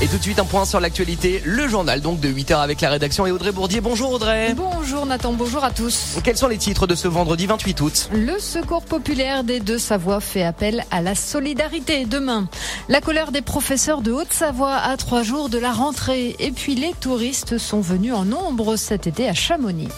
Et tout de suite un point sur l'actualité, le journal donc de 8h avec la rédaction et Audrey Bourdier. Bonjour Audrey. Bonjour Nathan, bonjour à tous. Quels sont les titres de ce vendredi 28 août Le Secours populaire des Deux-Savoie fait appel à la solidarité demain. La colère des professeurs de Haute-Savoie à trois jours de la rentrée. Et puis les touristes sont venus en nombre cet été à Chamonix.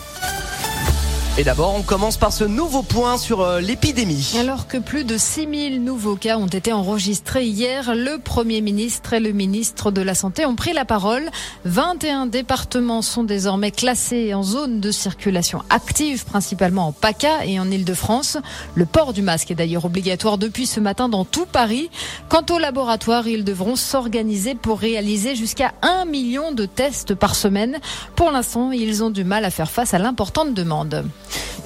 Et d'abord, on commence par ce nouveau point sur euh, l'épidémie. Alors que plus de 6000 nouveaux cas ont été enregistrés hier, le Premier ministre et le ministre de la Santé ont pris la parole. 21 départements sont désormais classés en zone de circulation active, principalement en PACA et en Ile-de-France. Le port du masque est d'ailleurs obligatoire depuis ce matin dans tout Paris. Quant aux laboratoires, ils devront s'organiser pour réaliser jusqu'à 1 million de tests par semaine. Pour l'instant, ils ont du mal à faire face à l'importante demande.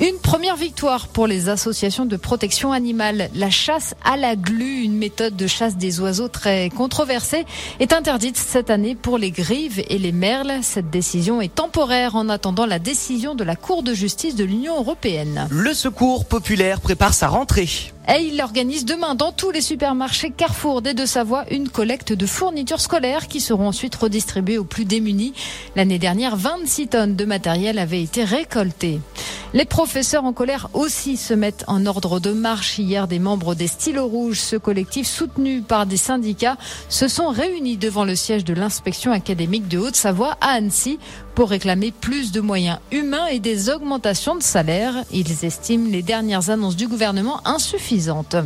Une première victoire pour les associations de protection animale. La chasse à la glu, une méthode de chasse des oiseaux très controversée, est interdite cette année pour les grives et les merles. Cette décision est temporaire en attendant la décision de la Cour de justice de l'Union européenne. Le secours populaire prépare sa rentrée. Et il organise demain dans tous les supermarchés Carrefour des Deux-Savoie une collecte de fournitures scolaires qui seront ensuite redistribuées aux plus démunis. L'année dernière, 26 tonnes de matériel avaient été récoltées. Les professeurs en colère aussi se mettent en ordre de marche. Hier, des membres des Stylos Rouges, ce collectif soutenu par des syndicats, se sont réunis devant le siège de l'inspection académique de Haute-Savoie à Annecy pour réclamer plus de moyens humains et des augmentations de salaire. Ils estiment les dernières annonces du gouvernement insuffisantes.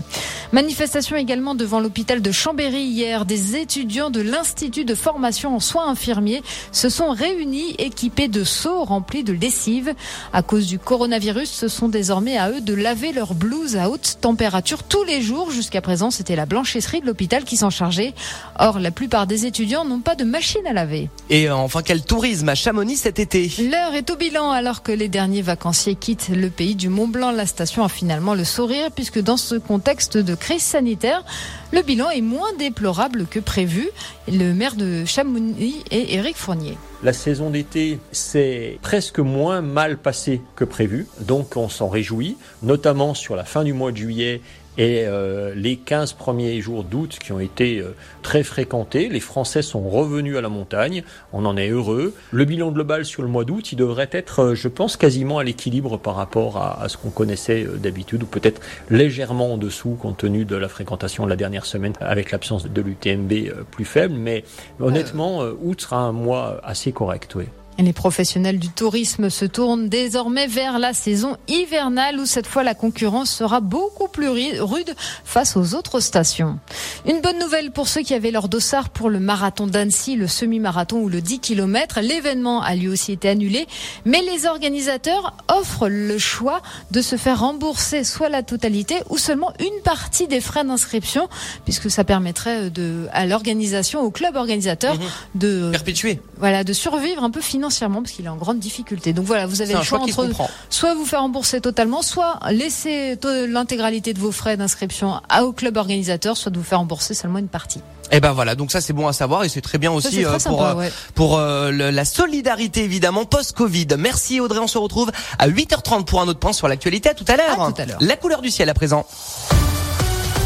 Manifestation également devant l'hôpital de Chambéry hier. Des étudiants de l'Institut de formation en soins infirmiers se sont réunis équipés de seaux remplis de lessive. À cause du coronavirus, ce sont désormais à eux de laver leurs blouses à haute température tous les jours. Jusqu'à présent, c'était la blanchisserie de l'hôpital qui s'en chargeait. Or, la plupart des étudiants n'ont pas de machine à laver. Et enfin, quel tourisme à Chamonix cet été L'heure est au bilan alors que les derniers vacanciers quittent le pays du Mont Blanc. La station a finalement le sourire puisque dans ce contexte de crise sanitaire, le bilan est moins déplorable que prévu. Le maire de Chamonix est Éric Fournier. La saison d'été s'est presque moins mal passée que prévu, donc on s'en réjouit, notamment sur la fin du mois de juillet et euh, les 15 premiers jours d'août qui ont été euh, très fréquentés. Les Français sont revenus à la montagne, on en est heureux. Le bilan global sur le mois d'août, il devrait être, euh, je pense, quasiment à l'équilibre par rapport à, à ce qu'on connaissait d'habitude, ou peut-être légèrement en dessous compte tenu de la fréquentation de la dernière semaine avec l'absence de l'UTMB plus faible. Mais honnêtement, août sera un mois assez correct, oui. Les professionnels du tourisme se tournent désormais vers la saison hivernale où cette fois la concurrence sera beaucoup plus rude face aux autres stations. Une bonne nouvelle pour ceux qui avaient leur dossard pour le marathon d'Annecy, le semi-marathon ou le 10 km. L'événement a lui aussi été annulé, mais les organisateurs offrent le choix de se faire rembourser soit la totalité ou seulement une partie des frais d'inscription puisque ça permettrait de, à l'organisation, au club organisateur Mhm. de Perpétué. voilà, de survivre un peu financièrement parce qu'il est en grande difficulté. Donc voilà, vous avez le choix entre soit vous faire rembourser totalement, soit laisser l'intégralité de vos frais d'inscription au club organisateur, soit de vous faire rembourser seulement une partie. Et ben voilà, donc ça c'est bon à savoir et c'est très bien aussi très euh, pour sympa, euh, ouais. pour euh, le- la solidarité évidemment post-Covid. Merci Audrey, on se retrouve à 8h30 pour un autre point sur l'actualité. À tout à l'heure. La couleur du ciel à présent.